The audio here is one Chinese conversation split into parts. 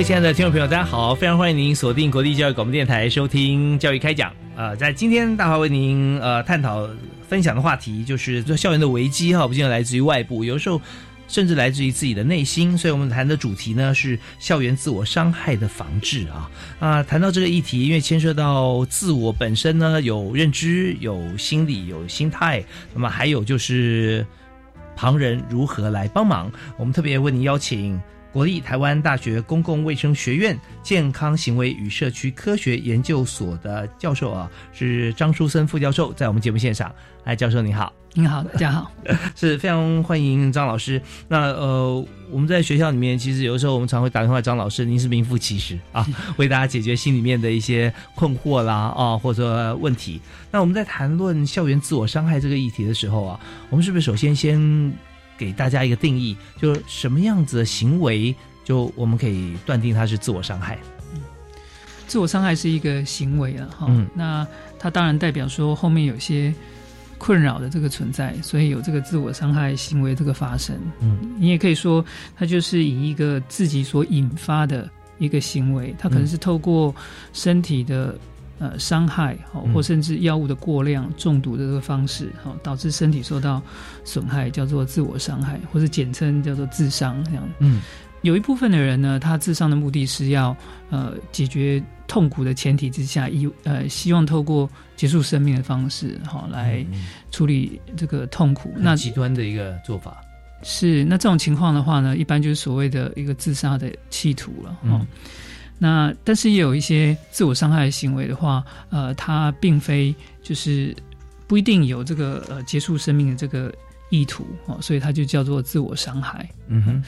位亲爱的听众朋友，大家好！非常欢迎您锁定国立教育广播电台收听《教育开讲》。呃，在今天大华为您呃探讨分享的话题，就是校园的危机哈，不仅来自于外部，有时候甚至来自于自己的内心。所以我们谈的主题呢是校园自我伤害的防治啊啊！谈到这个议题，因为牵涉到自我本身呢，有认知、有心理、有心态，那么还有就是旁人如何来帮忙。我们特别为您邀请。国立台湾大学公共卫生学院健康行为与社区科学研究所的教授啊，是张书森副教授，在我们节目现场。哎，教授你好，您好，大家好，是非常欢迎张老师。那呃，我们在学校里面，其实有的时候我们常会打电话张老师，您是名副其实啊，为大家解决心里面的一些困惑啦啊，或者问题。那我们在谈论校园自我伤害这个议题的时候啊，我们是不是首先先？给大家一个定义，就是什么样子的行为，就我们可以断定它是自我伤害。自我伤害是一个行为了哈，那它当然代表说后面有些困扰的这个存在，所以有这个自我伤害行为这个发生。嗯，你也可以说它就是以一个自己所引发的一个行为，它可能是透过身体的。呃，伤害哦，或甚至药物的过量中毒的这个方式，哈，导致身体受到损害，叫做自我伤害，或者简称叫做自伤这样。嗯，有一部分的人呢，他自伤的目的是要呃解决痛苦的前提之下，以呃希望透过结束生命的方式，哈，来处理这个痛苦。那极端的一个做法是，那这种情况的话呢，一般就是所谓的一个自杀的企图了，哈。那但是也有一些自我伤害的行为的话，呃，它并非就是不一定有这个呃结束生命的这个意图哦，所以它就叫做自我伤害。嗯哼。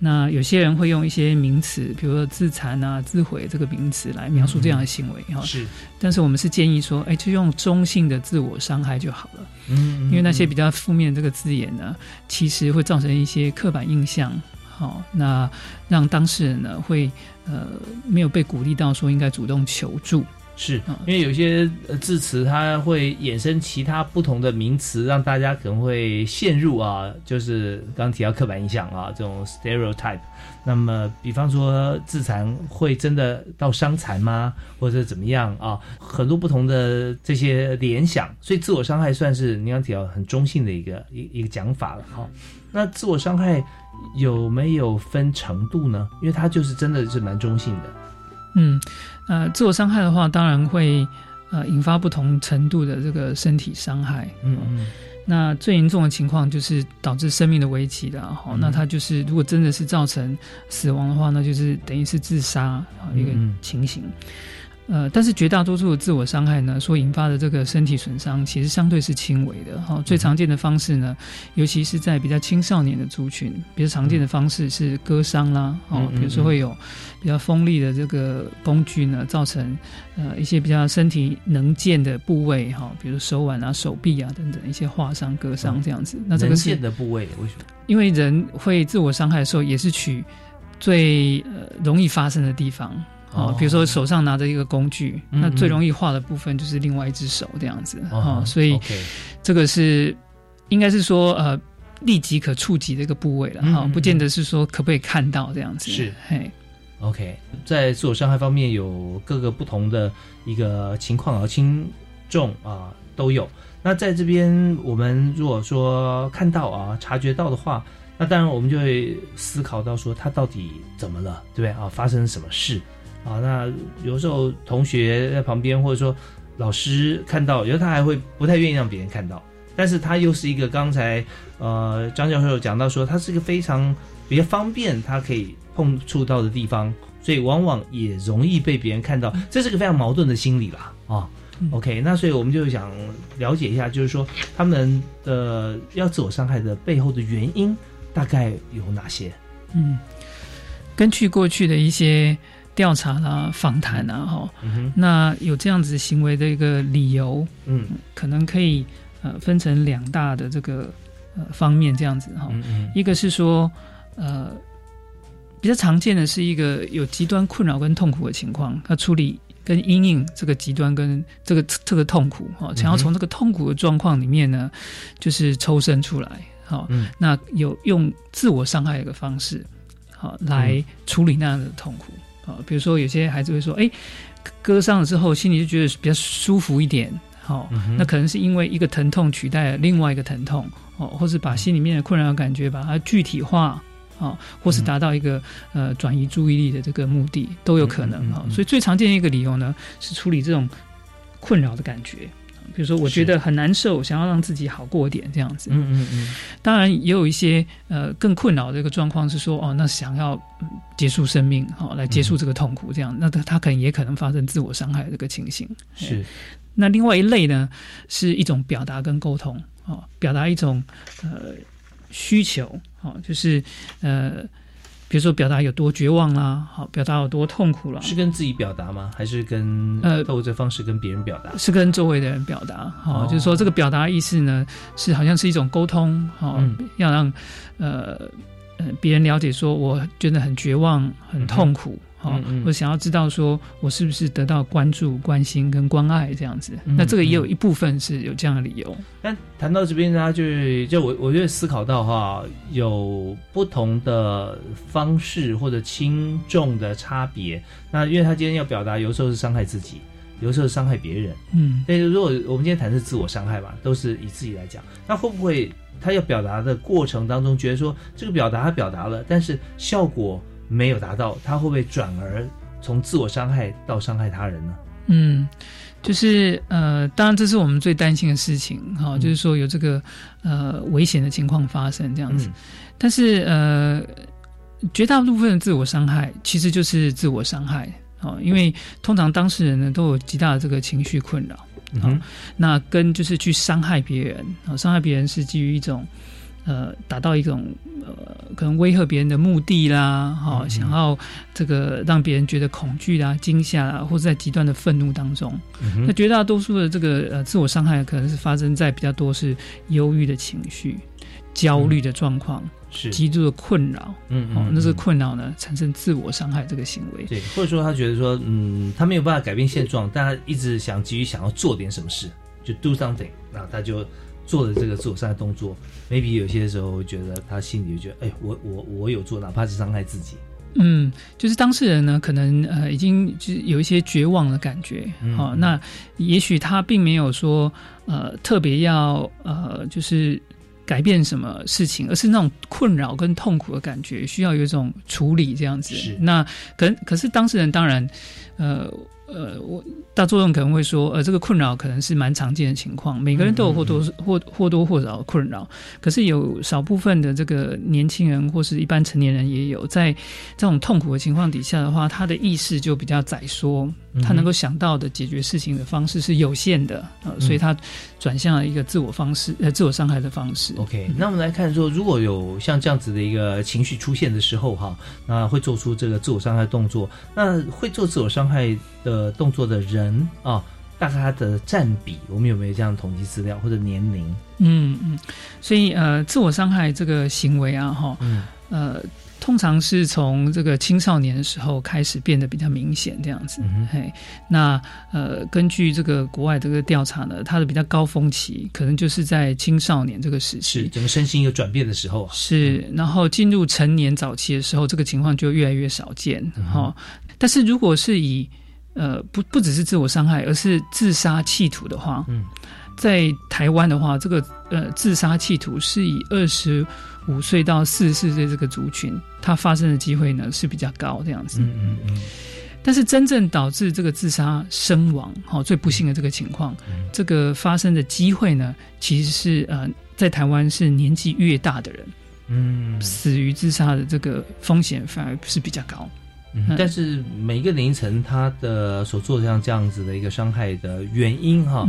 那有些人会用一些名词，比如说自残啊、自毁这个名词来描述这样的行为哈。是。但是我们是建议说，哎，就用中性的自我伤害就好了。嗯。因为那些比较负面这个字眼呢，其实会造成一些刻板印象。好，那让当事人呢会呃没有被鼓励到说应该主动求助，是因为有些字词它会衍生其他不同的名词，让大家可能会陷入啊，就是刚提到刻板印象啊这种 stereotype。那么比方说自残会真的到伤残吗？或者怎么样啊？很多不同的这些联想，所以自我伤害算是你刚提到很中性的一个一一个讲法了哈。那自我伤害。有没有分程度呢？因为它就是真的是蛮中性的。嗯，呃，自我伤害的话，当然会呃引发不同程度的这个身体伤害。嗯嗯。那最严重的情况就是导致生命的危机的哈。那它就是如果真的是造成死亡的话，那就是等于是自杀一个情形。呃，但是绝大多数的自我伤害呢，所引发的这个身体损伤，其实相对是轻微的哈。最常见的方式呢，尤其是在比较青少年的族群，比较常见的方式是割伤啦，哦，比如说会有比较锋利的这个工具呢，造成呃一些比较身体能见的部位哈，比如手腕啊、手臂啊等等一些划伤、割伤这样子。那这个是的部位为什么？因为人会自我伤害的时候，也是取最呃容易发生的地方。哦，比如说手上拿着一个工具，那最容易画的部分就是另外一只手这样子哦，所以这个是应该是说呃立即可触及的一个部位了哈，不见得是说可不可以看到这样子是。嘿，OK，在自我伤害方面有各个不同的一个情况啊轻重啊都有。那在这边，我们如果说看到啊、察觉到的话，那当然我们就会思考到说他到底怎么了，对不对？啊？发生什么事啊？那有时候同学在旁边，或者说老师看到，有时候他还会不太愿意让别人看到，但是他又是一个刚才呃张教授讲到说，他是一个非常比较方便，他可以碰触到的地方，所以往往也容易被别人看到，这是个非常矛盾的心理啦啊。OK，那所以我们就想了解一下，就是说他们的要自我伤害的背后的原因大概有哪些？嗯，根据过去的一些调查啦、访谈啊，哈、嗯那有这样子行为的一个理由，嗯。可能可以呃分成两大的这个呃方面这样子哈、一个是说呃比较常见的是一个有极端困扰跟痛苦的情况，他处理跟阴影这个极端跟这个这个痛苦哈，想要从这个痛苦的状况里面呢，就是抽身出来哈。嗯。那有用自我伤害的一个方式，好来处理那样的痛苦啊。比如说有些孩子会说，哎，割伤了之后，心里就觉得比较舒服一点。好、嗯那可能是因为一个疼痛取代了另外一个疼痛，哦，或是把心里面的困扰感觉把它具体化，哦，或是达到一个、呃转移注意力的这个目的，都有可能哈、嗯嗯嗯所以最常见的一个理由呢，是处理这种困扰的感觉。比如说，我觉得很难受，想要让自己好过一点，这样子。嗯嗯嗯当然，也有一些呃更困扰的一个状况是说，哦，那想要、嗯结束生命，好、来结束这个痛苦，这样，那他他可能也可能发生自我伤害的这个情形。是那另外一类呢，是一种表达跟沟通，哦，表达一种呃需求，哦，就是呃，比如说表达有多绝望啦，好、表达有多痛苦啦，是跟自己表达吗？还是跟呃透过这方式跟别人表达？是跟周围的人表达，好、哦。就是说这个表达意思呢，是好像是一种沟通，好、嗯。要让呃呃别人了解说，我觉得很绝望、很痛苦，好、嗯嗯我想要知道说我是不是得到关注、关心跟关爱这样子。嗯那这个也有一部分是有这样的理由。但谈到这边呢，就是就我我觉得思考到哈，有不同的方式或者轻重的差别。那因为他今天要表达，有时候是伤害自己，有时候是伤害别人。嗯但是如果我们今天谈是自我伤害嘛，都是以自己来讲，那会不会他要表达的过程当中，觉得说这个表达他表达了，但是效果没有达到，他会不会转而从自我伤害到伤害他人呢？嗯，就是呃，当然这是我们最担心的事情哈、嗯就是说有这个呃危险的情况发生这样子。嗯但是呃，绝大部分的自我伤害其实就是自我伤害哦，因为通常当事人呢都有极大的这个情绪困扰，嗯那跟就是去伤害别人啊、伤害别人是基于一种呃达到一种呃可能威吓别人的目的啦，哈、嗯嗯想要这个让别人觉得恐惧啦、惊吓啦，或者在极端的愤怒当中。嗯那绝大多数的这个呃自我伤害可能是发生在比较多是忧郁的情绪、焦虑的状况、是极度的困扰。嗯哦，那这个嗯困扰呢，产生自我伤害这个行为。对，或者说他觉得说，嗯，他没有办法改变现状，但他一直想急于想要做点什么事，就 do something，那他就做的这个自我伤害动作。maybe 有些时候觉得他心里就觉得，哎，我我我有做，哪怕是伤害自己。嗯，就是当事人呢，可能呃已经就是有一些绝望的感觉。嗯哦，那也许他并没有说呃特别要呃就是改变什么事情，而是那种困扰跟痛苦的感觉，需要有一种处理这样子。是那可可是当事人当然呃。呃，我大作用可能会说，呃，这个困扰可能是蛮常见的情况，每个人都有或多或或多或少的困扰。可是有少部分的这个年轻人或是一般成年人也有，在这种痛苦的情况底下的话，他的意识就比较窄缩，嗯他能够想到的解决事情的方式是有限的，呃，所以他转向了一个自我方式，呃，自我伤害的方式。OK，那我们来看说，如果有像这样子的一个情绪出现的时候，哈，那会做出这个自我伤害动作，那会做自我伤害的动作的人啊，大概他的占比，我们有没有这样统计资料或者年龄？嗯嗯，所以呃，自我伤害这个行为啊，哈，嗯呃，通常是从这个青少年的时候开始变得比较明显，这样子。嗯嘿，那呃，根据这个国外这个调查呢，它的比较高峰期可能就是在青少年这个时期。是整个身心有转变的时候啊。是，然后进入成年早期的时候，这个情况就越来越少见嗯哈、但是如果是以呃不不只是自我伤害，而是自杀企图的话，嗯，在台湾的话，这个呃自杀企图是以二十五岁到四十四岁这个族群，它发生的机会呢是比较高这样子。嗯嗯嗯。但是真正导致这个自杀身亡，好最不幸的这个情况，这个发生的机会呢，其实是呃在台湾是年纪越大的人，嗯，死于自杀的这个风险反而是比较高。但是每一个年龄层，他的所做像这样子的一个伤害的原因，哈。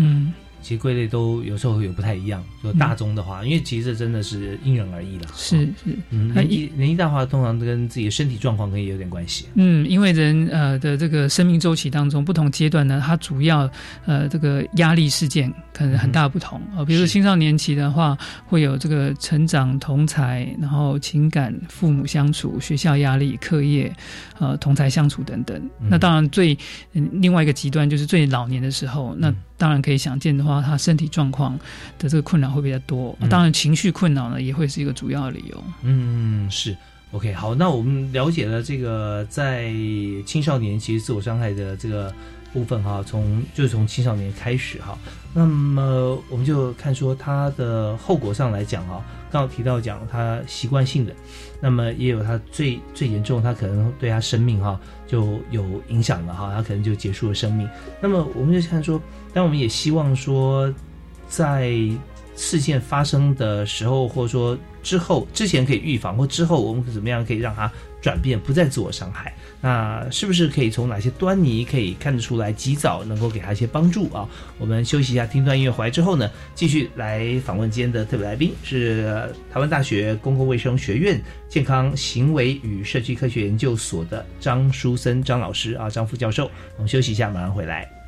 其实归类都有时候有不太一样，就大宗的话，因为其实真的是因人而异啦。是是，年纪年纪大话，通常跟自己的身体状况可以有点关系。嗯，因为人呃的这个生命周期当中，不同阶段呢，它主要呃这个压力事件可能很大不同啊。比如说青少年期的话，会有这个成长、同才，然后情感、父母相处、学校压力、课业，呃同才相处等等。那当然最另外一个极端就是最老年的时候，那。当然可以想见的话，他身体状况的这个困扰会比较多。当然，情绪困扰呢也会是一个主要的理由。嗯，是 OK。好，那我们了解了这个在青少年其实自我伤害的这个部分哈，从就是从青少年开始哈。那么我们就看说他的后果上来讲哈，刚刚提到讲他习惯性的，那么也有他最最严重，他可能对他生命哈就有影响了哈，他可能就结束了生命。那么我们就看说。但我们也希望说，在事件发生的时候，或者说之后、之前可以预防，或之后我们怎么样可以让它转变，不再自我伤害？那是不是可以从哪些端倪可以看得出来，及早能够给他一些帮助啊？我们休息一下，听段音乐回来之后呢，继续来访问今天的特别来宾，是台湾大学公共卫生学院健康行为与社区科学研究所的张书森张老师啊，张副教授。我们休息一下，马上回来。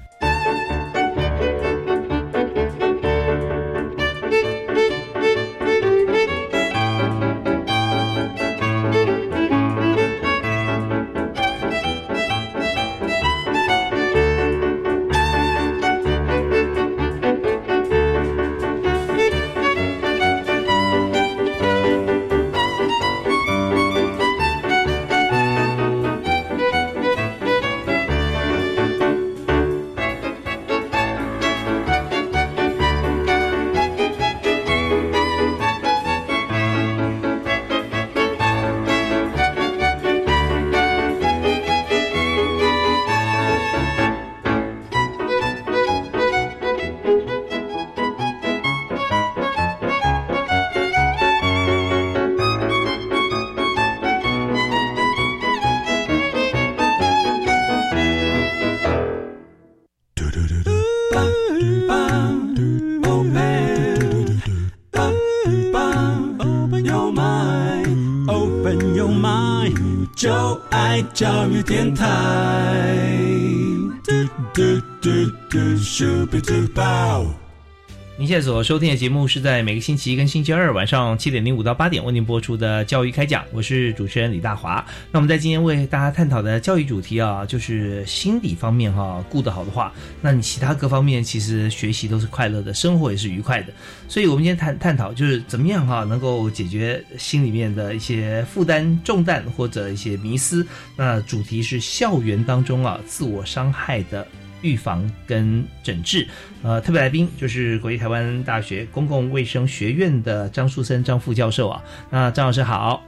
现在所收听的节目是在每个星期一跟星期二晚上七点零五到八点为您播出的教育开讲，我是主持人李大华。那我们在今天为大家探讨的教育主题啊，就是心理方面哈，顾得好的话，那你其他各方面其实学习都是快乐的，生活也是愉快的。所以，我们今天探探讨就是怎么样哈，能够解决心里面的一些负担重担或者一些迷思。那主题是校园当中啊，自我伤害的。预防跟诊治，呃，特别来宾就是国立台湾大学公共卫生学院的张树森张副教授啊。那张老师好，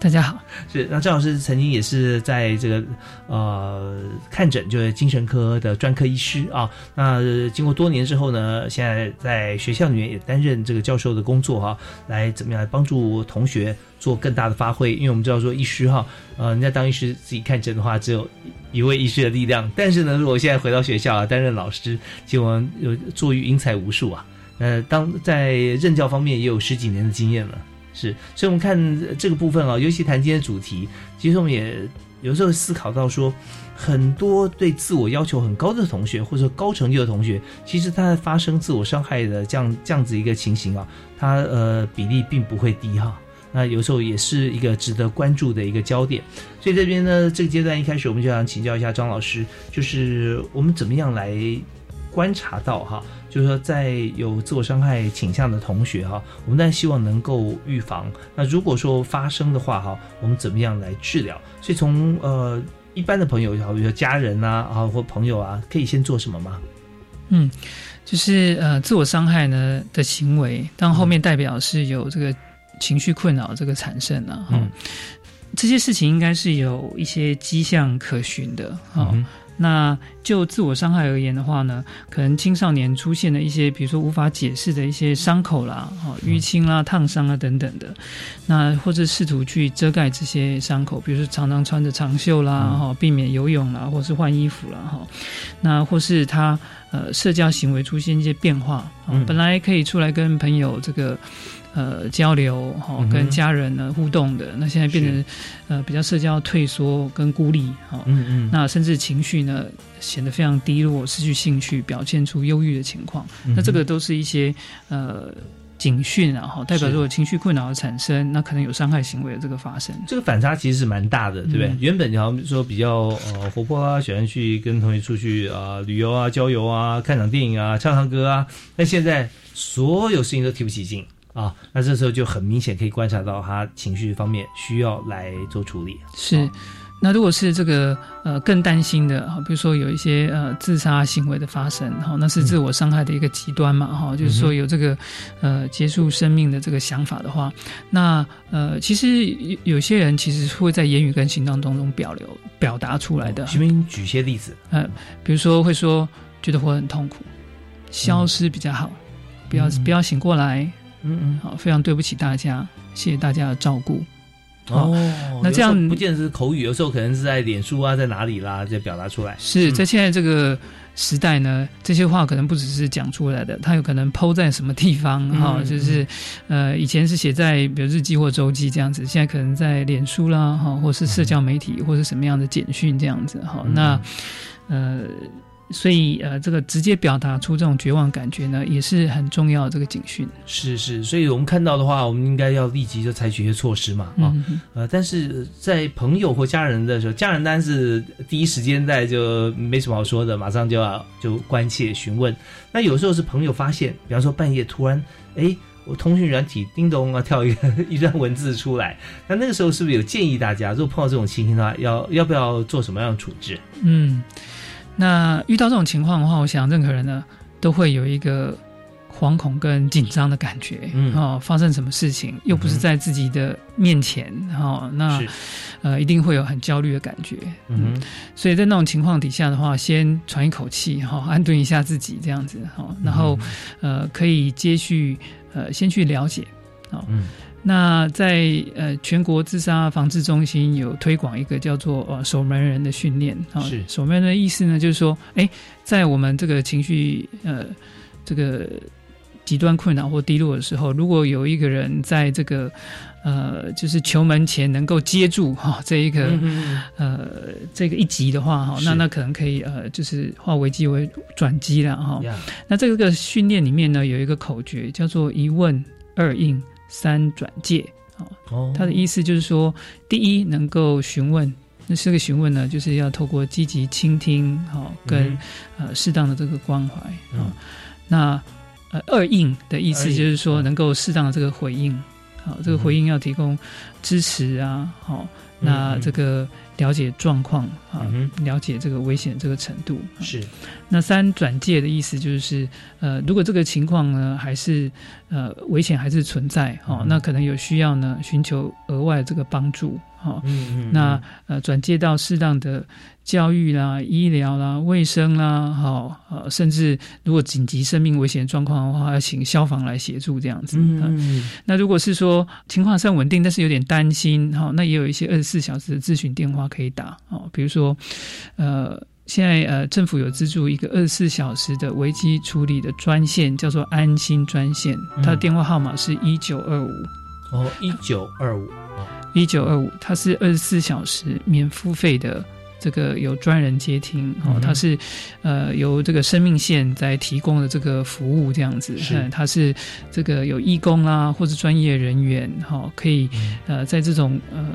大家好。是那张老师曾经也是在这个呃看诊，就是精神科的专科医师啊。那经过多年之后呢，现在在学校里面也担任这个教授的工作哈，来怎么样来帮助同学做更大的发挥？因为我们知道说医师哈，呃，人家当医师自己看诊的话，只有。一位医师的力量，但是呢，如果现在回到学校啊，担任老师，其实我们有坐育英才无数啊。呃，当在任教方面也有十几年的经验了，是。所以，我们看这个部分啊，尤其谈今天的主题，其实我们也有时候思考到说，很多对自我要求很高的同学，或者说高成就的同学，其实他在发生自我伤害的这样这样子一个情形啊，他呃比例并不会低哈。那有时候也是一个值得关注的一个焦点，所以这边呢，这个阶段一开始我们就想请教一下张老师，就是我们怎么样来观察到哈，就是说在有自我伤害倾向的同学哈，我们当然希望能够预防。那如果说发生的话哈，我们怎么样来治疗？所以从呃一般的朋友也好，比如说家人啊啊或朋友啊，可以先做什么吗？嗯，就是呃，自我伤害呢的行为，当后面代表是有这个情绪困扰这个产生了哈。这些事情应该是有一些迹象可循的哈。那就自我伤害而言的话呢，可能青少年出现的一些，比如说无法解释的一些伤口啦、哈淤青啦、烫伤啊等等的，那或者试图去遮盖这些伤口，比如说常常穿着长袖啦，哈，避免游泳啦，或是换衣服啦，哈，那或是他呃社交行为出现一些变化，本来可以出来跟朋友这个。呃，交流哈，跟家人呢互动的，那现在变成呃比较社交退缩跟孤立哈，嗯嗯，那甚至情绪呢显得非常低落，失去兴趣，表现出忧郁的情况，那这个都是一些呃警讯啊哈，代表如果情绪困扰的产生，那可能有伤害行为的这个发生。这个反差其实是蛮大的，对不对？原本好像说比较呃活泼啊，喜欢去跟同学出去啊旅游啊、郊游啊、看场电影啊、唱唱歌啊，那现在所有事情都提不起劲。啊，那这时候就很明显可以观察到他情绪方面需要来做处理。是，那如果是这个呃更担心的，哈，比如说有一些呃自杀行为的发生，哈，那是自我伤害的一个极端嘛，哈，就是说有这个呃结束生命的这个想法的话，那呃其实有有些人其实会在言语跟行动当中表流表达出来的。徐明举些例子，呃，比如说会说觉得活很痛苦，消失比较好，不要不要醒过来。嗯嗯，好，非常对不起大家，谢谢大家的照顾。哦，那这样不见得是口语，有时候可能是在脸书啊，在哪里啦，就表达出来。是在现在这个时代呢，这些话可能不只是讲出来的，它有可能抛在什么地方哈，就是呃，以前是写在比如日记或周记这样子，现在可能在脸书啦哈，或是社交媒体或是什么样的简讯这样子哈，那呃。所以，呃，这个直接表达出这种绝望感觉呢，也是很重要的这个警讯。是是，所以我们看到的话，我们应该要立即就采取一些措施嘛，啊，呃，但是在朋友或家人的时候，家人当然是第一时间在就没什么好说的，马上就要就关切询问。那有时候是朋友发现，比方说半夜突然，哎，我通讯软体叮咚啊跳一个一段文字出来，那那个时候是不是有建议大家，如果碰到这种情形的话，要要不要做什么样的处置？嗯。那遇到这种情况的话，我想任何人呢都会有一个惶恐跟紧张的感觉，嗯，哦，发生什么事情又不是在自己的面前，哈，那呃一定会有很焦虑的感觉，嗯，所以在那种情况底下的话，先喘一口气，哈，安顿一下自己，这样子，哈，然后呃可以接续呃先去了解，啊，嗯。那在呃全国自杀防治中心有推广一个叫做呃守门人的训练啊，是守门人的意思呢，就是说，哎，在我们这个情绪呃这个极端困扰或低落的时候，如果有一个人在这个呃就是球门前能够接住哈这一个呃这个一级的话哈，那那可能可以呃就是化危机为转机了哈。那这个训练里面呢有一个口诀叫做一问二应。三转介。啊，他的意思就是说，第一能够询问，那这个询问呢，就是要透过积极倾听，哈，跟呃适当的这个关怀啊。那呃二应的意思就是说，能够适当的这个回应，好，这个回应要提供支持啊，好，那这个。了解状况啊，了解这个危险这个程度是。那三转介的意思就是，呃，如果这个情况呢还是呃危险还是存在，哈，那可能有需要呢寻求额外这个帮助。好，那呃转介到适当的教育啦、医疗啦、卫生啦，好，呃，甚至如果紧急生命危险状况的话，要请消防来协助这样子。嗯，那如果是说情况算稳定，但是有点担心，哈，那也有一些二十四小时的咨询电话可以打，哦，比如说，呃，现在呃政府有资助一个二十四小时的危机处理的专线，叫做安心专线，它的电话号码是一九二五。哦，一九二五。一九二五，它是二十四小时免付费的，这个有专人接听哦，它是呃由这个生命线在提供的这个服务这样子，是它是这个有义工啦或者专业人员哈，可以呃在这种呃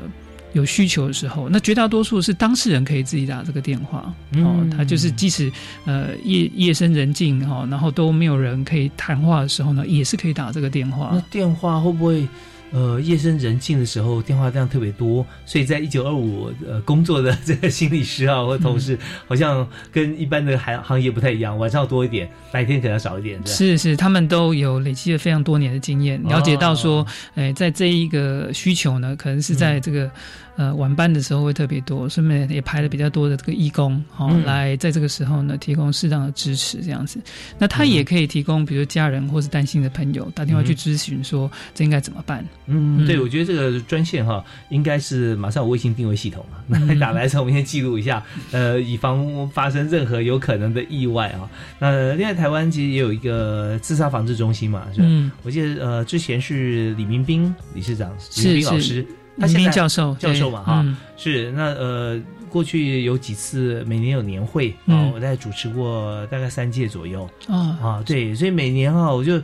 有需求的时候，那绝大多数是当事人可以自己打这个电话哦，他就是即使呃夜夜深人静哈，然后都没有人可以谈话的时候呢，也是可以打这个电话。那电话会不会？呃，夜深人静的时候，电话量特别多，所以在一九二五呃工作的这个心理师啊或同事，好像跟一般的行行业不太一样，晚上多一点，白天可能少一点。是是，他们都有累积了非常多年的经验，了解到说，哎，在这一个需求呢，可能是在这个。呃，晚班的时候会特别多，顺便也排了比较多的这个义工，好来在这个时候呢提供适当的支持，这样子。那他也可以提供，比如家人或是担心的朋友打电话去咨询，说这应该怎么办？嗯，对，我觉得这个专线哈，应该是马上有卫星定位系统了，那打来的时候我们先记录一下，呃，以防发生任何有可能的意外啊。那另外台湾其实也有一个自杀防治中心嘛，是吧？我记得呃之前是李明斌理事长，李明斌老师。他现在教授教授嘛哈是那呃过去有几次每年有年会啊我在主持过大概三届左右啊啊对所以每年哈我就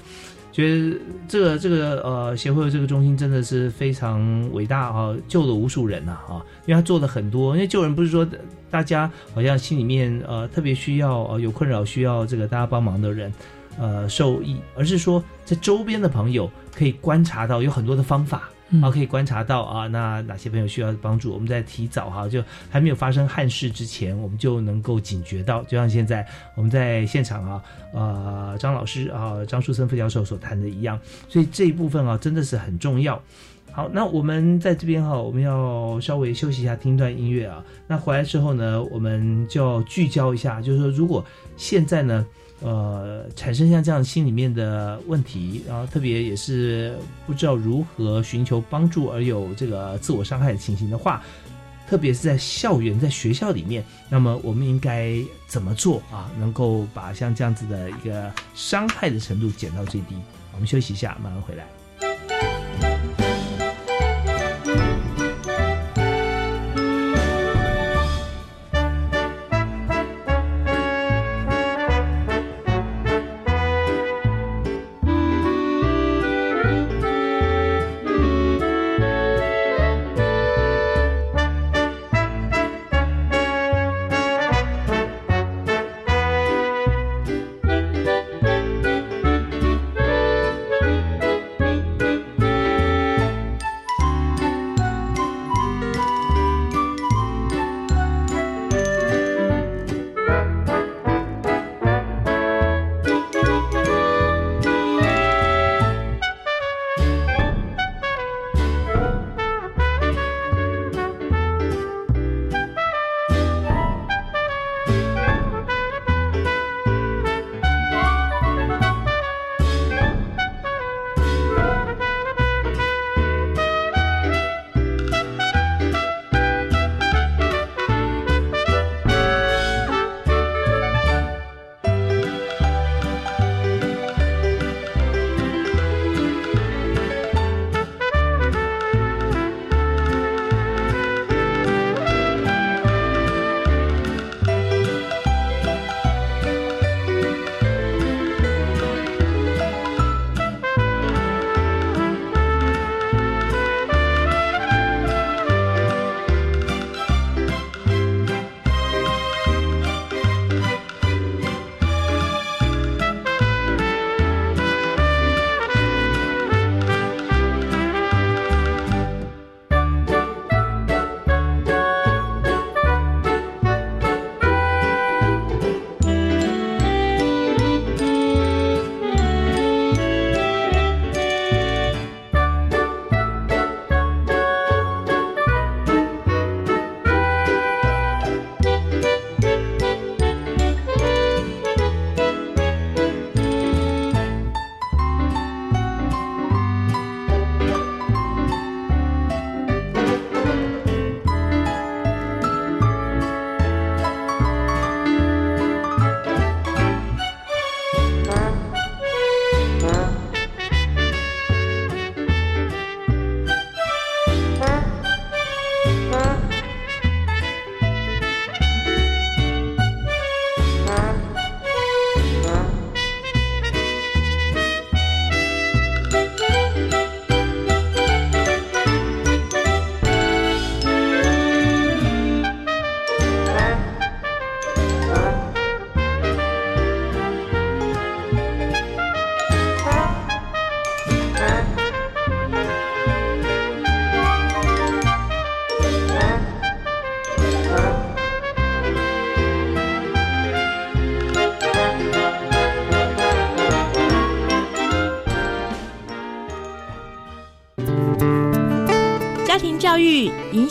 觉得这个这个呃协会的这个中心真的是非常伟大啊救了无数人呐啊因为他做了很多因为救人不是说大家好像心里面呃特别需要呃有困扰需要这个大家帮忙的人呃受益而是说在周边的朋友可以观察到有很多的方法。好，可以观察到啊，那哪些朋友需要帮助？我们在提早哈，就还没有发生憾事之前，我们就能够警觉到。就像现在我们在现场啊，呃，张老师啊，张树森副教授所谈的一样，所以这一部分啊，真的是很重要。好，那我们在这边哈，我们要稍微休息一下，听段音乐啊。那回来之后呢，我们就要聚焦一下，就是说，如果现在呢。呃，产生像这样心里面的问题，然后特别也是不知道如何寻求帮助而有这个自我伤害的情形的话，特别是在校园、在学校里面，那么我们应该怎么做啊？能够把像这样子的一个伤害的程度减到最低？我们休息一下，马上回来。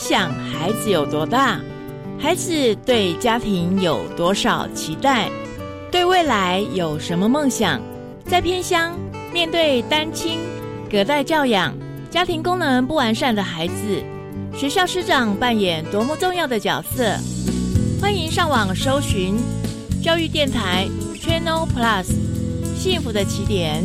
想孩子有多大？孩子对家庭有多少期待？对未来有什么梦想？在偏乡，面对单亲、隔代教养、家庭功能不完善的孩子，学校师长扮演多么重要的角色？欢迎上网搜寻教育电台 Channel Plus，幸福的起点。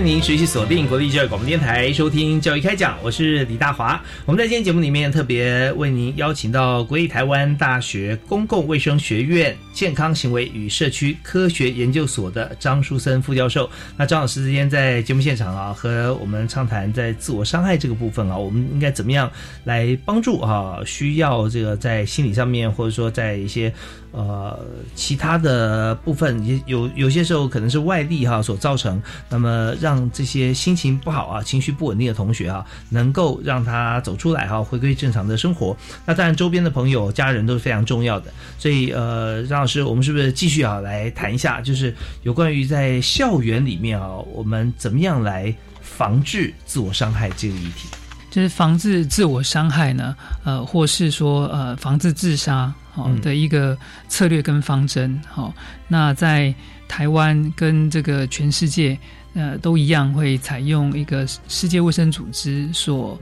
迎您持续锁定国立教育广播电台，收听教育开讲，我是李大华。我们在今天节目里面特别为您邀请到国立台湾大学公共卫生学院健康行为与社区科学研究所的张书森副教授。那张老师今天在节目现场啊，和我们畅谈在自我伤害这个部分啊，我们应该怎么样来帮助啊？需要这个在心理上面，或者说在一些。呃，其他的部分也有，有些时候可能是外力哈所造成，那么让这些心情不好啊、情绪不稳定的同学啊，能够让他走出来哈，回归正常的生活。那当然，周边的朋友、家人都是非常重要的。所以，呃，张老师，我们是不是继续啊来谈一下，就是有关于在校园里面啊，我们怎么样来防治自我伤害这个议题？就是防治自我伤害呢，呃，或是说呃，防治自杀。好的一个策略跟方针，好，那在台湾跟这个全世界，呃，都一样会采用一个世界卫生组织所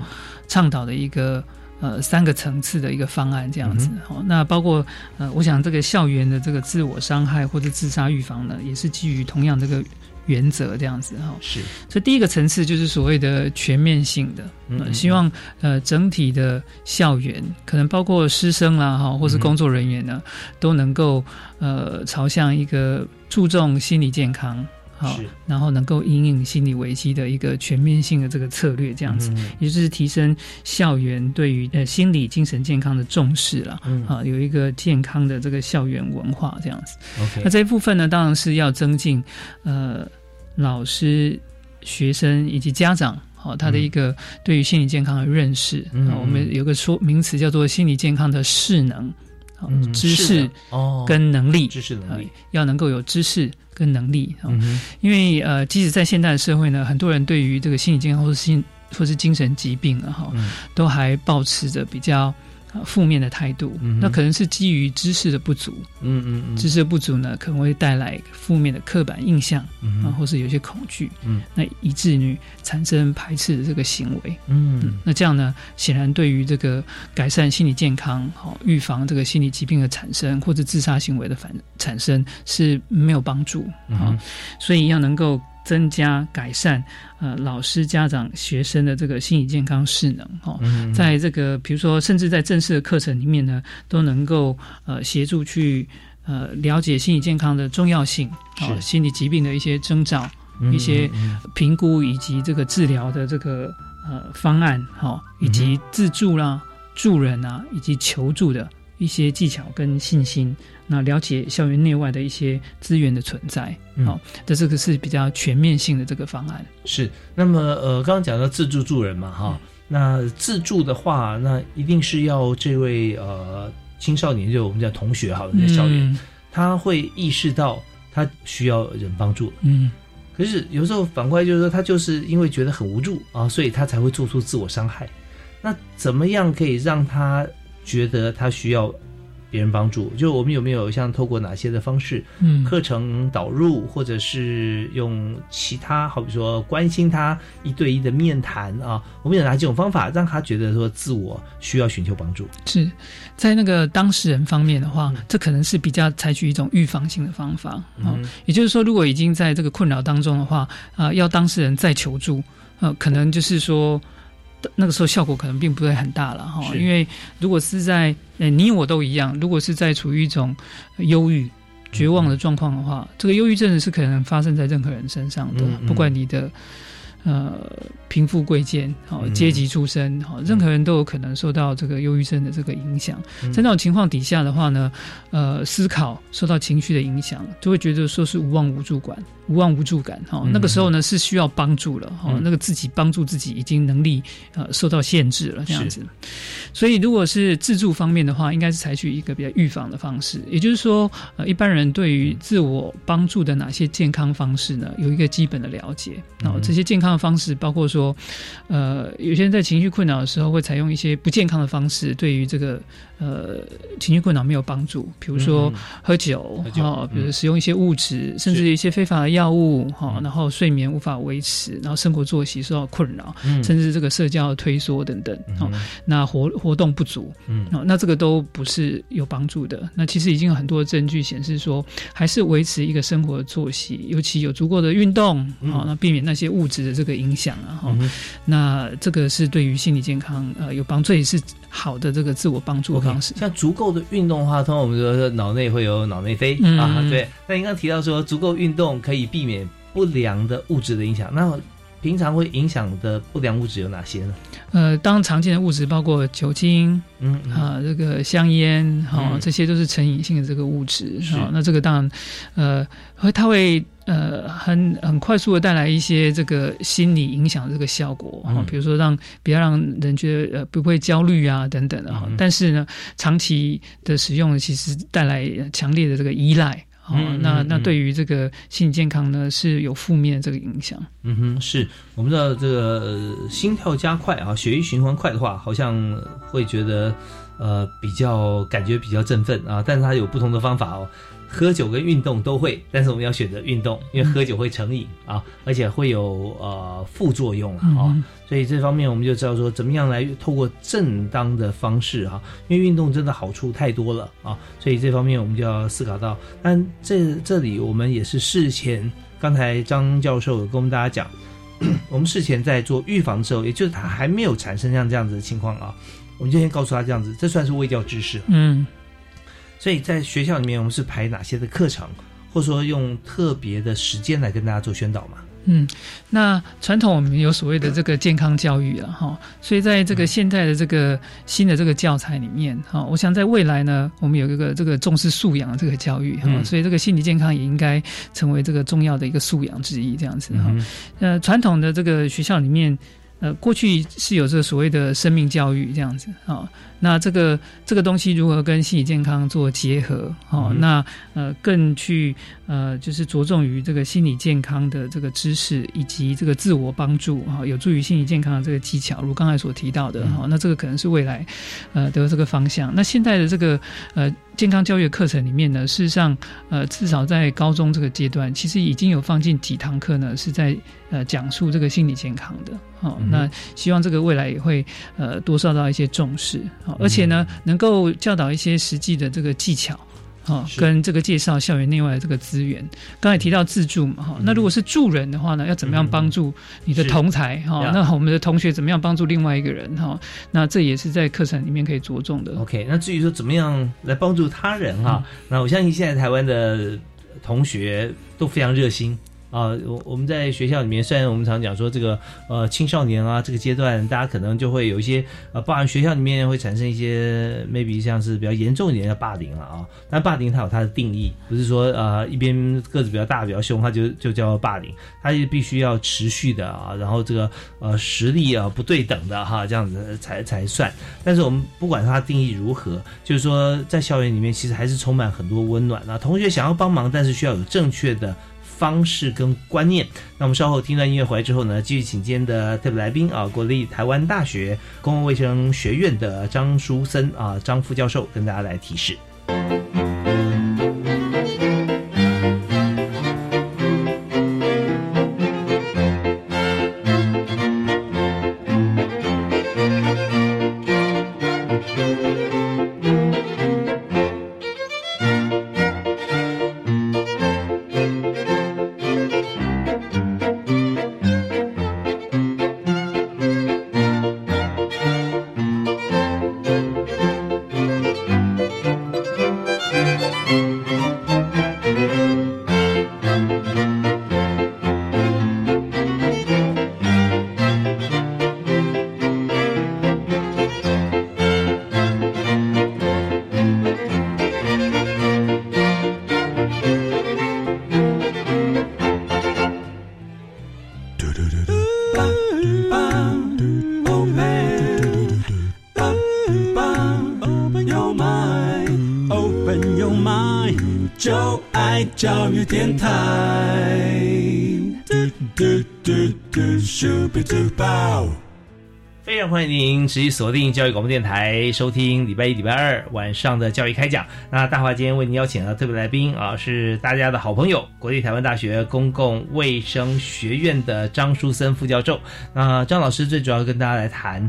倡导的一个呃三个层次的一个方案，这样子。好，那包括呃，我想这个校园的这个自我伤害或者自杀预防呢，也是基于同样这个。原则这样子哈，是。所以第一个层次就是所谓的全面性的，嗯，希望呃整体的校园，可能包括师生啦哈，或是工作人员呢，都能够呃朝向一个注重心理健康，好，然后能够引领心理危机的一个全面性的这个策略这样子，也就是提升校园对于呃心理精神健康的重视了，啊，有一个健康的这个校园文化这样子。OK，那这一部分呢，当然是要增进呃。老师、学生以及家长，好，他的一个对于心理健康的认识。啊，我们有个说名词叫做心理健康的势能，好，知识哦跟能力，知识能力要能够有知识跟能力啊。因为呃，即使在现代的社会呢，很多人对于这个心理健康或是心或是精神疾病啊，哈，都还保持着比较。负面的态度，那可能是基于知识的不足。嗯嗯嗯，知识的不足呢，可能会带来负面的刻板印象，啊，或是有些恐惧，嗯，那以至于产生排斥的这个行为。嗯，那这样呢，显然对于这个改善心理健康、好预防这个心理疾病的产生或者自杀行为的反产生是没有帮助。啊，所以要能够。增加改善，呃，老师、家长、学生的这个心理健康势能，哈，在这个比如说，甚至在正式的课程里面呢，都能够呃协助去呃了解心理健康的重要性，哦，心理疾病的一些征兆、一些评估以及这个治疗的这个呃方案，哈，以及自助啦、助人啊，以及求助的一些技巧跟信心。那了解校园内外的一些资源的存在，好，这这个是比较全面性的这个方案。是，那么呃，刚刚讲到自助助人嘛，哈，那自助的话，那一定是要这位呃青少年，就我们叫同学，好在校园，他会意识到他需要人帮助，嗯，可是有时候反过来就是说，他就是因为觉得很无助啊，所以他才会做出自我伤害。那怎么样可以让他觉得他需要？别人帮助，就我们有没有像透过哪些的方式，嗯，课程导入，或者是用其他，好比说关心他一对一的面谈啊，我们有哪几种方法让他觉得说自我需要寻求帮助？是在那个当事人方面的话，这可能是比较采取一种预防性的方法啊，也就是说，如果已经在这个困扰当中的话，啊，要当事人再求助，呃，可能就是说。那个时候效果可能并不会很大了哈，因为如果是在呃你我都一样，如果是在处于一种忧郁、绝望的状况的话，这个忧郁症是可能发生在任何人身上的，不管你的。呃，贫富贵贱，好阶级出身，好，任何人都有可能受到这个忧郁症的这个影响。在那种情况底下的话呢，呃，思考受到情绪的影响，就会觉得说是无望无助感，无望无助感。哈，那个时候呢是需要帮助了。哈，那个自己帮助自己已经能力呃受到限制了，这样子。所以如果是自助方面的话，应该是采取一个比较预防的方式。也就是说，呃，一般人对于自我帮助的哪些健康方式呢，有一个基本的了解。然后这些健康的。方式包括说，呃，有些人在情绪困扰的时候会采用一些不健康的方式，对于这个呃情绪困扰没有帮助。比如说喝酒，哦，比如使用一些物质，甚至一些非法的药物，哈，然后睡眠无法维持，然后生活作息受到困扰，甚至这个社交推缩等等，哦，那活活动不足，嗯，那这个都不是有帮助的。那其实已经有很多证据显示说，还是维持一个生活作息，尤其有足够的运动，好，那避免那些物质的这个影响啊，哈，那这个是对于心理健康呃有帮助，也是好的这个自我帮助的方式。像足够的运动的话，通常我们说脑内会有脑内啡啊，对。那您刚提到说足够运动可以避免不良的物质的影响，那平常会影响的不良物质有哪些呢？呃，当常见的物质包括酒精，嗯啊，这个香烟，哈，这些都是成瘾性的这个物质。好，那这个当然，呃，会它会。呃，很很快速的带来一些这个心理影响的这个效果哈，比如说让比较让人觉得呃不会焦虑啊等等的哈，但是呢，长期的使用其实带来强烈的这个依赖哦，那那对于这个心理健康呢是有负面的这个影响。嗯哼，是我们的这个心跳加快啊，血液循环快的话，好像会觉得呃比较感觉比较振奋啊，但是它有不同的方法哦。喝酒跟运动都会，但是我们要选择运动，因为喝酒会成瘾啊，而且会有呃副作用啊，所以这方面我们就知道说怎么样来透过正当的方式哈，因为运动真的好处太多了啊，所以这方面我们就要思考到。但这这里我们也是事前，刚才张教授有跟我们大家讲，我们事前在做预防的时候，也就是他还没有产生像这样子的情况啊，我们就先告诉他这样子，这算是卫教知识，嗯。所以在学校里面，我们是排哪些的课程，或者说用特别的时间来跟大家做宣导吗？嗯，那传统我们有所谓的这个健康教育了哈，所以在这个现在的这个新的这个教材里面哈，我想在未来呢，我们有一个这个重视素养的这个教育哈，所以这个心理健康也应该成为这个重要的一个素养之一这样子哈。呃，传统的这个学校里面。呃，过去是有这个所谓的生命教育这样子啊，那这个这个东西如何跟心理健康做结合？哦，那呃，更去呃，就是着重于这个心理健康的这个知识以及这个自我帮助哈，有助于心理健康的这个技巧，如刚才所提到的哈，那这个可能是未来呃的这个方向。那现在的这个呃。健康教育课程里面呢，事实上，呃，至少在高中这个阶段，其实已经有放进几堂课呢，是在呃讲述这个心理健康的。好，那希望这个未来也会呃多受到一些重视。好，而且呢，能够教导一些实际的这个技巧。哈，跟这个介绍校园内外的这个资源，刚才提到自助嘛，哈，那如果是助人的话呢，要怎么样帮助你的同才？哈，那我们的同学怎么样帮助另外一个人？哈，那这也是在课程里面可以着重的。OK，那至于说怎么样来帮助他人哈，那我相信现在台湾的同学都非常热心。啊，我我们在学校里面，虽然我们常讲说这个呃青少年啊这个阶段，大家可能就会有一些呃，包含学校里面会产生一些 maybe 像是比较严重一点的霸凌了啊。但霸凌它有它的定义，不是说呃一边个子比较大比较凶，它就就叫霸凌，它也必须要持续的啊，然后这个呃实力啊不对等的哈，这样子才才算。但是我们不管它定义如何，就是说在校园里面其实还是充满很多温暖啊。同学想要帮忙，但是需要有正确的。方式跟观念，那我们稍后听段音乐回来之后呢，继续请今天的特别来宾啊，国立台湾大学公共卫生学院的张书森啊，张副教授跟大家来提示。持续锁定教育广播电台，收听礼拜一、礼拜二晚上的教育开讲。那大华今天为您邀请的特别来宾啊，是大家的好朋友，国立台湾大学公共卫生学院的张书森副教授。那张老师最主要跟大家来谈，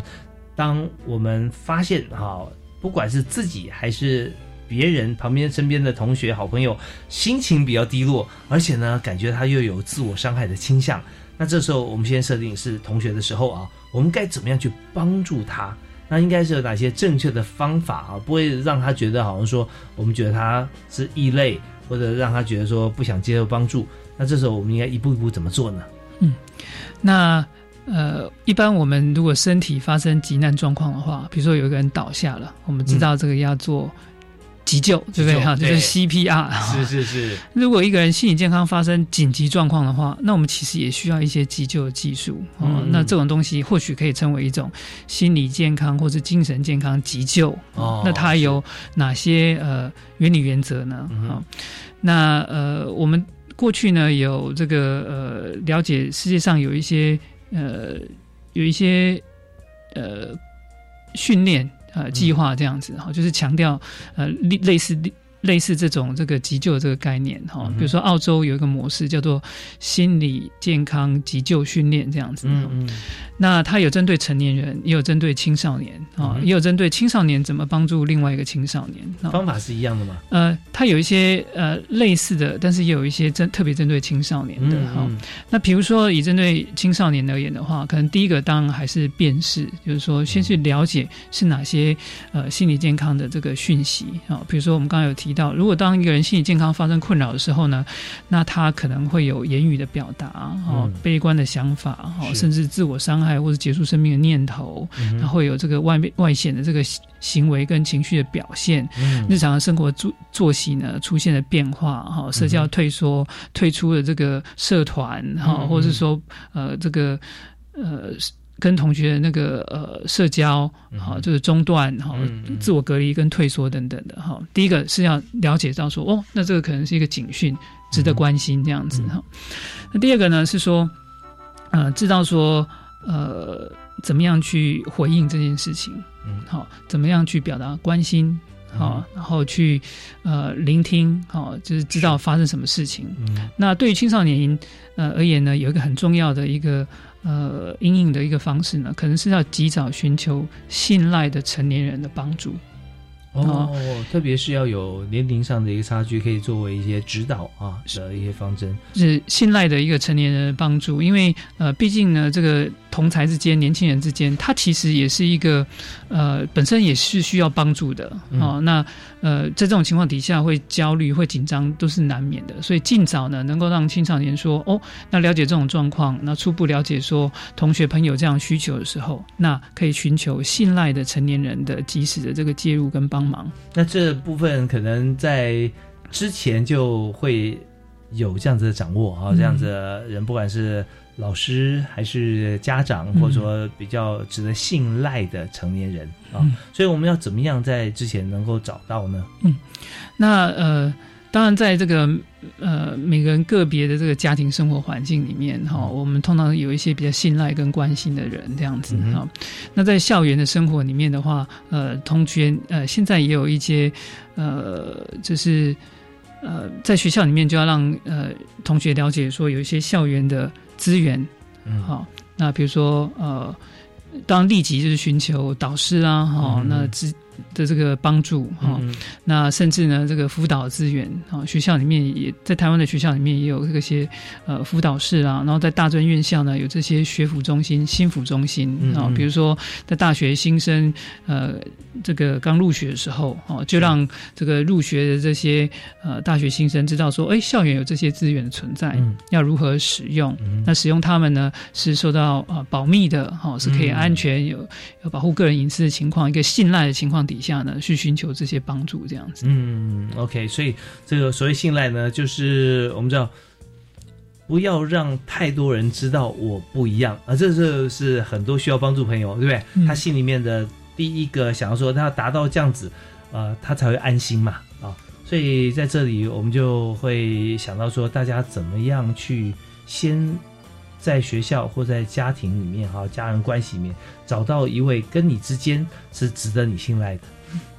当我们发现哈，不管是自己还是别人旁边身边的同学、好朋友，心情比较低落，而且呢，感觉他又有自我伤害的倾向。那这时候，我们先设定是同学的时候啊，我们该怎么样去帮助他？那应该是有哪些正确的方法啊？不会让他觉得好像说我们觉得他是异类，或者让他觉得说不想接受帮助。那这时候我们应该一步一步怎么做呢？嗯，那呃，一般我们如果身体发生急难状况的话，比如说有一个人倒下了，我们知道这个要做。急救对不对哈？就是 CPR。是是是。如果一个人心理健康发生紧急状况的话，那我们其实也需要一些急救的技术哦。那这种东西或许可以称为一种心理健康或者精神健康急救哦。那它有哪些呃原理原则呢？好，那呃我们过去呢有这个呃了解世界上有一些呃有一些呃训练。呃，计划这样子哈，就是强调呃类类似。类似这种这个急救这个概念哈，比如说澳洲有一个模式叫做心理健康急救训练这样子。嗯嗯。那它有针对成年人，也有针对青少年啊，也有针对青少年怎么帮助另外一个青少年。方法是一样的吗？呃，它有一些呃类似的，但是也有一些针特别针对青少年的哈。那比如说以针对青少年而言的话，可能第一个当然还是辨识，就是说先去了解是哪些呃心理健康的这个讯息啊。比如说我们刚刚有提。提到，如果当一个人心理健康发生困扰的时候呢，那他可能会有言语的表达，哦，悲观的想法，哦，甚至自我伤害或者结束生命的念头，他会有这个外外显的这个行为跟情绪的表现，日常的生活作作息呢出现了变化，哈，社交退缩，退出了这个社团，哈，或者是说，呃，这个，呃。跟同学的那个呃社交，好，就是中断，哈，自我隔离跟退缩等等的，哈。第一个是要了解到说，哦，那这个可能是一个警讯，值得关心这样子哈。那第二个呢是说，呃，知道说，呃，怎么样去回应这件事情，嗯，好，怎么样去表达关心，好，然后去呃聆听，好，就是知道发生什么事情。那对于青少年呃而言呢，有一个很重要的一个。呃，阴影的一个方式呢，可能是要及早寻求信赖的成年人的帮助。哦，特别是要有年龄上的一个差距，可以作为一些指导啊的一些方针，是信赖的一个成年人的帮助。因为呃，毕竟呢，这个同才之间、年轻人之间，他其实也是一个呃，本身也是需要帮助的啊。那呃，在这种情况底下，会焦虑、会紧张，都是难免的。所以尽早呢，能够让青少年说哦，那了解这种状况，那初步了解说同学朋友这样需求的时候，那可以寻求信赖的成年人的及时的这个介入跟帮。帮忙，那这部分可能在之前就会有这样子的掌握啊，这样子人，不管是老师还是家长，或者说比较值得信赖的成年人啊，所以我们要怎么样在之前能够找到呢？嗯，那呃。当然，在这个呃每个人个别的这个家庭生活环境里面哈，我们通常有一些比较信赖跟关心的人这样子哈。那在校园的生活里面的话，呃，同学呃现在也有一些呃，就是呃在学校里面就要让呃同学了解说有一些校园的资源，好，那比如说呃，当立即就是寻求导师啊，哈，那资。的这个帮助哈，那甚至呢，这个辅导资源啊，学校里面也在台湾的学校里面也有这些呃辅导室啊，然后在大专院校呢有这些学府中心、新辅中心啊，比如说在大学新生呃这个刚入学的时候哦，就让这个入学的这些呃大学新生知道说，哎，校园有这些资源的存在，要如何使用？那使用他们呢是受到呃保密的哈，是可以安全有有保护个人隐私的情况，一个信赖的情况。底下呢，去寻求这些帮助，这样子。嗯，OK，所以这个所谓信赖呢，就是我们知道，不要让太多人知道我不一样啊。这是是很多需要帮助朋友，对不对？他心里面的第一个想要说，他要达到这样子，呃，他才会安心嘛啊。所以在这里，我们就会想到说，大家怎么样去先。在学校或在家庭里面哈，家人关系里面找到一位跟你之间是值得你信赖的，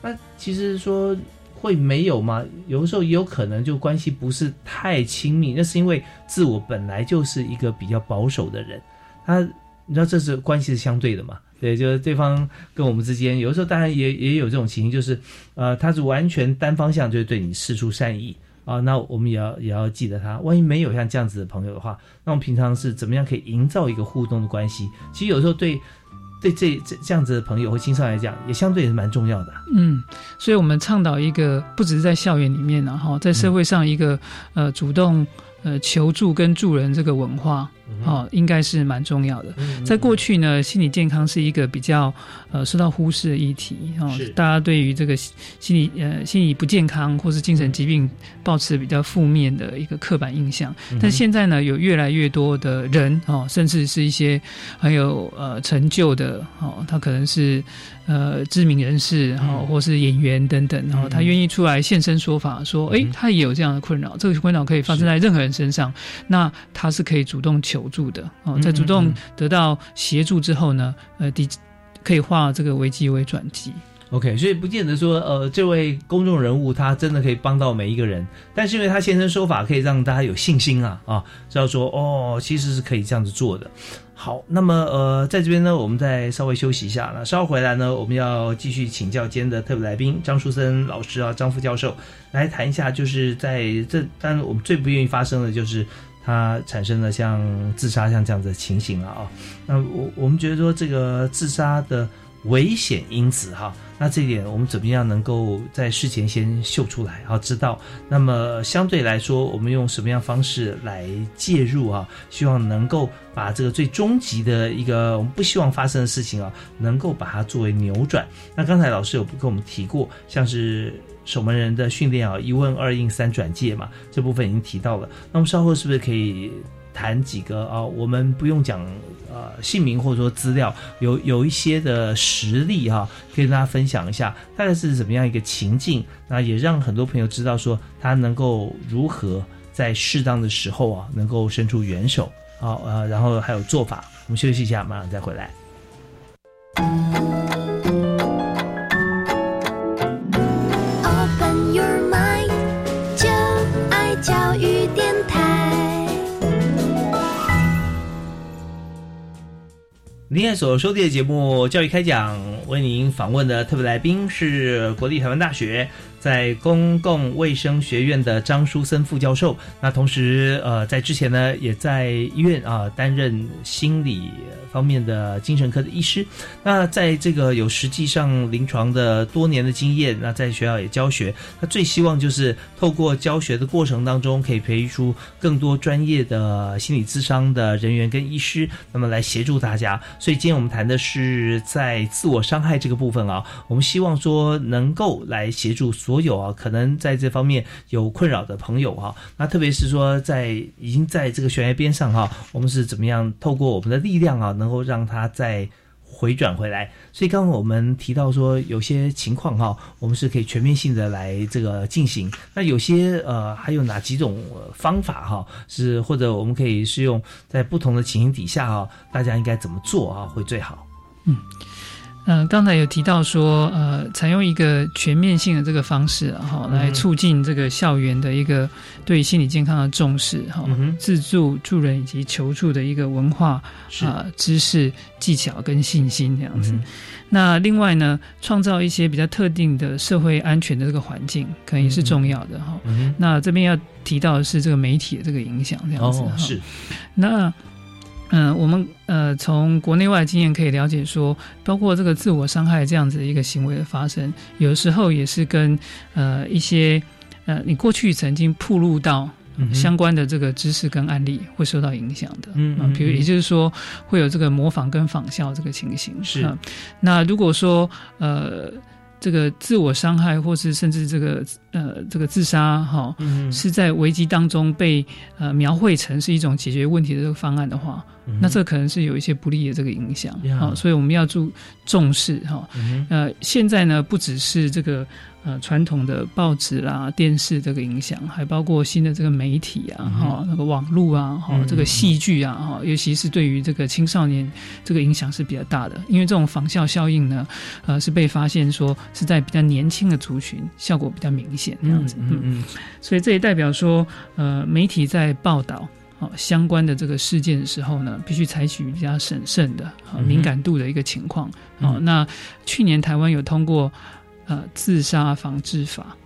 那其实说会没有吗？有的时候也有可能就关系不是太亲密，那是因为自我本来就是一个比较保守的人，他你知道这是关系是相对的嘛？对，就是对方跟我们之间有的时候当然也也有这种情形，就是呃他是完全单方向就是对你示出善意。啊，那我们也要也要记得他。万一没有像这样子的朋友的话，那我们平常是怎么样可以营造一个互动的关系？其实有时候对对这这这样子的朋友或青少年来讲，也相对也是蛮重要的。嗯，所以我们倡导一个不只是在校园里面然后，在社会上一个呃主动呃求助跟助人这个文化。哦，应该是蛮重要的。在过去呢，心理健康是一个比较呃受到忽视的议题。哦，大家对于这个心理呃心理不健康或是精神疾病，保持比较负面的一个刻板印象。但现在呢，有越来越多的人哦，甚至是一些很有呃成就的哦，他可能是呃知名人士哦，或是演员等等，然后他愿意出来现身说法，说哎，他也有这样的困扰。这个困扰可以发生在任何人身上，那他是可以主动求。助的哦，在主动得到协助之后呢，呃，第可以化这个危机为转机。OK，所以不见得说，呃，这位公众人物他真的可以帮到每一个人，但是因为他现身说法，可以让大家有信心啊啊，知道说哦，其实是可以这样子做的。好，那么呃，在这边呢，我们再稍微休息一下，那稍后回来呢，我们要继续请教今天的特别来宾张树森老师啊，张副教授来谈一下，就是在这，当然我们最不愿意发生的就是。他产生了像自杀像这样子的情形了啊，那我我们觉得说这个自杀的危险因子哈，那这一点我们怎么样能够在事前先嗅出来啊，知道？那么相对来说，我们用什么样方式来介入啊？希望能够把这个最终极的一个我们不希望发生的事情啊，能够把它作为扭转。那刚才老师有跟我们提过，像是。守门人的训练啊，一问二应三转介嘛，这部分已经提到了。那么稍后是不是可以谈？几个啊，我们不用讲呃姓名或者说资料，有有一些的实例哈，可以跟大家分享一下，大概是怎么样一个情境，那也让很多朋友知道说他能够如何在适当的时候啊，能够伸出援手啊呃，然后还有做法。我们休息一下，马上再回来。您现在所收听的节目《教育开讲》，为您访问的特别来宾是国立台湾大学。在公共卫生学院的张书森副教授，那同时呃，在之前呢，也在医院啊担任心理方面的精神科的医师。那在这个有实际上临床的多年的经验，那在学校也教学。他最希望就是透过教学的过程当中，可以培育出更多专业的心理咨商的人员跟医师，那么来协助大家。所以今天我们谈的是在自我伤害这个部分啊，我们希望说能够来协助。所有啊，可能在这方面有困扰的朋友哈，那特别是说在已经在这个悬崖边上哈，我们是怎么样透过我们的力量啊，能够让他再回转回来？所以刚刚我们提到说，有些情况哈，我们是可以全面性的来这个进行。那有些呃，还有哪几种方法哈，是或者我们可以是用在不同的情形底下哈，大家应该怎么做啊，会最好？嗯。嗯，刚才有提到说，呃，采用一个全面性的这个方式，哈，来促进这个校园的一个对心理健康的重视，哈，自助助人以及求助的一个文化啊知识技巧跟信心这样子。那另外呢，创造一些比较特定的社会安全的这个环境，可能也是重要的哈。那这边要提到的是这个媒体的这个影响这样子哈。是，那。嗯，我们呃从国内外经验可以了解说，包括这个自我伤害这样子的一个行为的发生，有时候也是跟呃一些呃你过去曾经铺露到相关的这个知识跟案例会受到影响的。嗯，比如也就是说会有这个模仿跟仿效这个情形。是。那如果说呃。这个自我伤害，或是甚至这个呃这个自杀，哈，是在危机当中被呃描绘成是一种解决问题的这个方案的话，那这可能是有一些不利的这个影响啊，所以我们要注重视哈。呃，现在呢，不只是这个。呃，传统的报纸啦、电视这个影响，还包括新的这个媒体啊，哈，那个网络啊，哈，这个戏剧啊，哈，尤其是对于这个青少年，这个影响是比较大的。因为这种仿效效应呢，呃，是被发现说是在比较年轻的族群效果比较明显这样子。嗯嗯。所以这也代表说，呃，媒体在报道哦相关的这个事件的时候呢，必须采取比较审慎的、敏感度的一个情况。哦，那去年台湾有通过。呃，自杀防治法，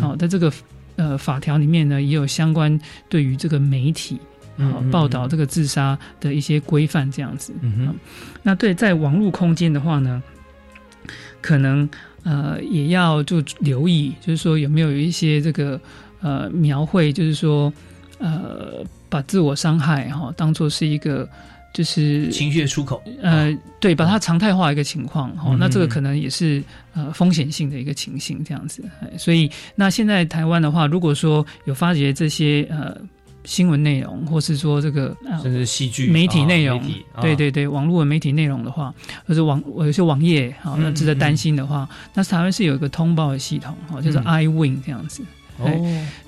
好，在这个呃法条里面呢，也有相关对于这个媒体啊报道这个自杀的一些规范，这样子。嗯那对在网络空间的话呢，可能呃也要就留意，就是说有没有一些这个呃描绘，就是说呃把自我伤害哈当做是一个。就是情绪出口，呃，对，把它常态化一个情况，哈，那这个可能也是呃风险性的一个情形，这样子。所以，那现在台湾的话，如果说有发觉这些呃新闻内容，或是说这个甚至戏剧媒体内容，对对对，网络的媒体内容的话，或者网有些网页，好，那值得担心的话，那台湾是有一个通报的系统，哈，就是 iWin 这样子。哦，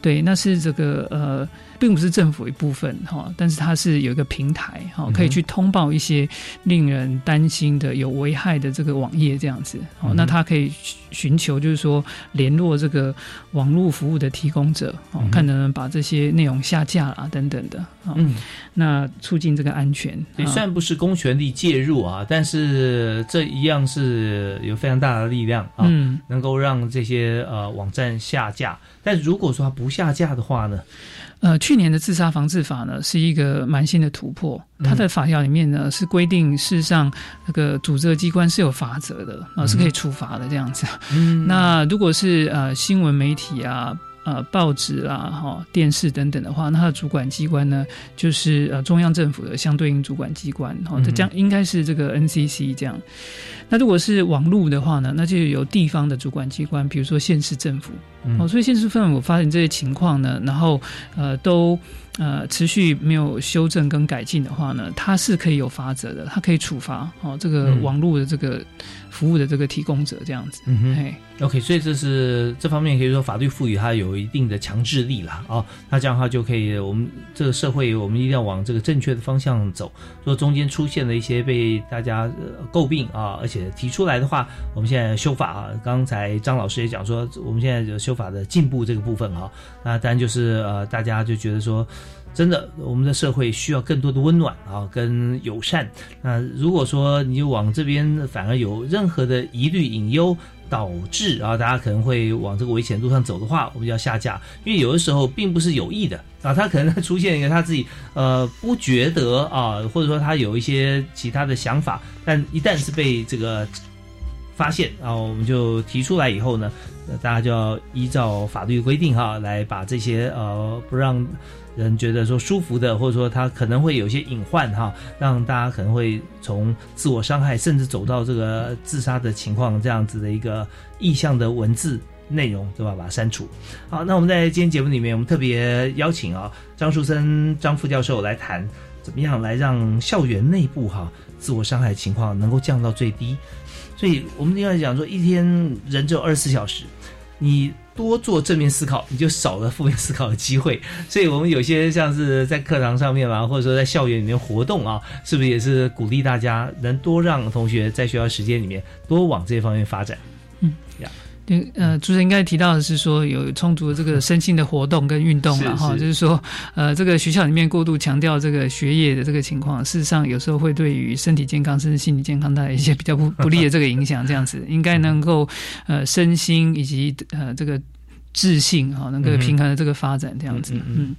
对，那是这个呃。并不是政府一部分哈，但是它是有一个平台哈，可以去通报一些令人担心的有危害的这个网页这样子。哦，那它可以寻求就是说联络这个网络服务的提供者，哦，看能不能把这些内容下架啊等等的。嗯，那促进这个安全。虽然不是公权力介入啊，但是这一样是有非常大的力量啊，能够让这些呃网站下架。但如果说它不下架的话呢？呃，去年的自杀防治法呢，是一个蛮新的突破。它的法条里面呢，是规定事实上那个组织机关是有法则的，啊，是可以处罚的这样子。那如果是呃新闻媒体啊。呃，报纸啊，哈，电视等等的话，那它的主管机关呢，就是呃中央政府的相对应主管机关，哈，它将应该是这个 NCC 这样。那如果是网络的话呢，那就有地方的主管机关，比如说县市政府。哦，所以县市政府发现这些情况呢，然后呃都呃持续没有修正跟改进的话呢，它是可以有罚则的，它可以处罚哦这个网络的这个服务的这个提供者这样子。嗯哼，OK，所以这是这方面可以说法律赋予它有一定的强制力啦。哦。那这样的话就可以，我们这个社会我们一定要往这个正确的方向走。说中间出现了一些被大家诟病啊，而且提出来的话，我们现在修法啊，刚才张老师也讲说，我们现在就修法的进步这个部分哈，那当然就是呃大家就觉得说。真的，我们的社会需要更多的温暖啊，跟友善。那如果说你往这边反而有任何的疑虑隐忧，导致啊大家可能会往这个危险路上走的话，我们就要下架。因为有的时候并不是有意的啊，他可能他出现一个他自己呃不觉得啊，或者说他有一些其他的想法，但一旦是被这个发现，然后我们就提出来以后呢，大家就要依照法律规定哈，来把这些呃不让。人觉得说舒服的，或者说他可能会有一些隐患哈，让大家可能会从自我伤害，甚至走到这个自杀的情况，这样子的一个意向的文字内容，对吧？把它删除。好，那我们在今天节目里面，我们特别邀请啊张树森张副教授来谈，怎么样来让校园内部哈自我伤害情况能够降到最低。所以我们应该讲说，一天人只有二十四小时，你。多做正面思考，你就少了负面思考的机会。所以，我们有些像是在课堂上面嘛，或者说在校园里面活动啊，是不是也是鼓励大家能多让同学在学校时间里面多往这方面发展？嗯，呀。对，呃，主持人应该提到的是说有充足的这个 身心的活动跟运动了哈，就是说，呃，这个学校里面过度强调这个学业的这个情况，事实上有时候会对于身体健康甚至心理健康带来一些比较不不利的这个影响。这样子应该能够呃身心以及呃这个智性哈能够平衡的这个发展这样子。嗯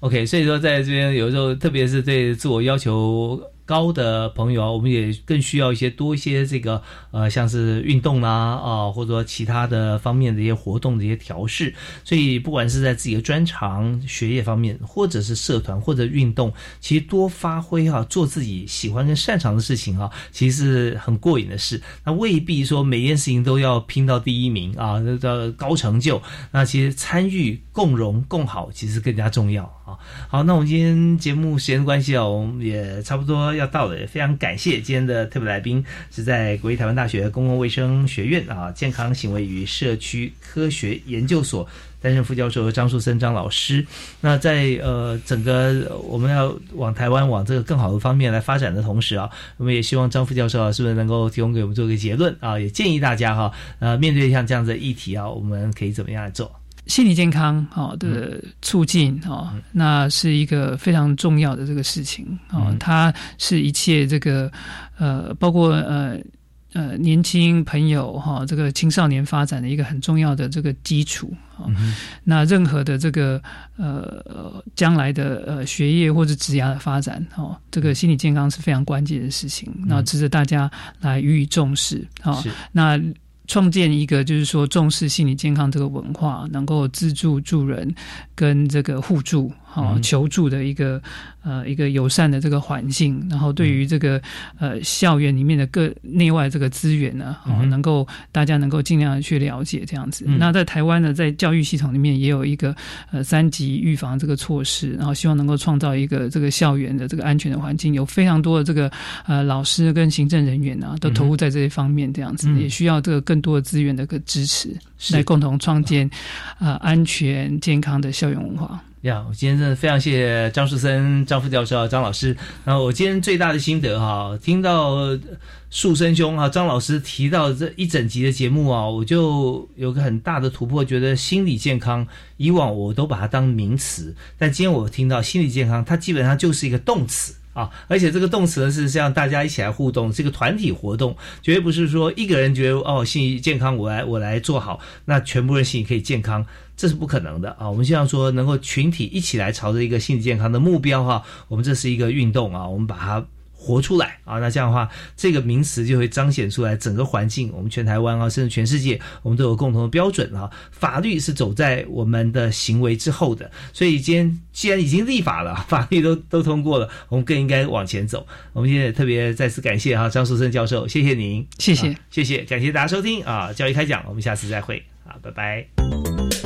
，OK，所以说在这边有时候特别是对自我要求。高的朋友啊，我们也更需要一些多一些这个呃，像是运动啦啊，或者说其他的方面的一些活动的一些调试。所以不管是在自己的专长、学业方面，或者是社团或者运动，其实多发挥哈，做自己喜欢跟擅长的事情啊，其实是很过瘾的事。那未必说每件事情都要拼到第一名啊，那叫高成就。那其实参与、共荣、共好，其实更加重要好，那我们今天节目时间关系啊，我们也差不多。要到了，也非常感谢今天的特别来宾，是在国立台湾大学公共卫生学院啊健康行为与社区科学研究所担任副教授张树森张老师。那在呃整个我们要往台湾往这个更好的方面来发展的同时啊，我们也希望张副教授啊是不是能够提供给我们做一个结论啊？也建议大家哈呃面对像这样的议题啊，我们可以怎么样来做？心理健康好的促进啊，那是一个非常重要的这个事情啊，它是一切这个呃，包括呃呃年轻朋友哈，这个青少年发展的一个很重要的这个基础啊。那任何的这个呃将来的呃学业或者职涯的发展哦，这个心理健康是非常关键的事情，那值得大家来予以重视啊。那创建一个就是说重视心理健康这个文化，能够自助助人跟这个互助。好，求助的一个呃一个友善的这个环境，然后对于这个呃校园里面的各内外这个资源呢，哦，能够大家能够尽量的去了解这样子。那在台湾呢，在教育系统里面也有一个呃三级预防这个措施，然后希望能够创造一个这个校园的这个安全的环境，有非常多的这个呃老师跟行政人员啊，都投入在这些方面这样子，也需要这个更多的资源的一个支持，来共同创建呃安全健康的校园文化。呀，我今天真的非常谢谢张树森张副教授张老师。然后我今天最大的心得哈，听到树森兄哈张老师提到这一整集的节目啊，我就有个很大的突破，觉得心理健康以往我都把它当名词，但今天我听到心理健康，它基本上就是一个动词啊，而且这个动词呢是让大家一起来互动，是一个团体活动，绝对不是说一个人觉得哦心理健康我来我来做好，那全部人心理可以健康。这是不可能的啊！我们希望说能够群体一起来朝着一个心理健康的目标哈，我们这是一个运动啊，我们把它活出来啊！那这样的话，这个名词就会彰显出来整个环境，我们全台湾啊，甚至全世界，我们都有共同的标准啊。法律是走在我们的行为之后的，所以今天既然已经立法了，法律都都通过了，我们更应该往前走。我们今天也特别再次感谢哈张树森教授，谢谢您，谢谢谢谢，感谢大家收听啊！教育开讲，我们下次再会，啊，拜拜。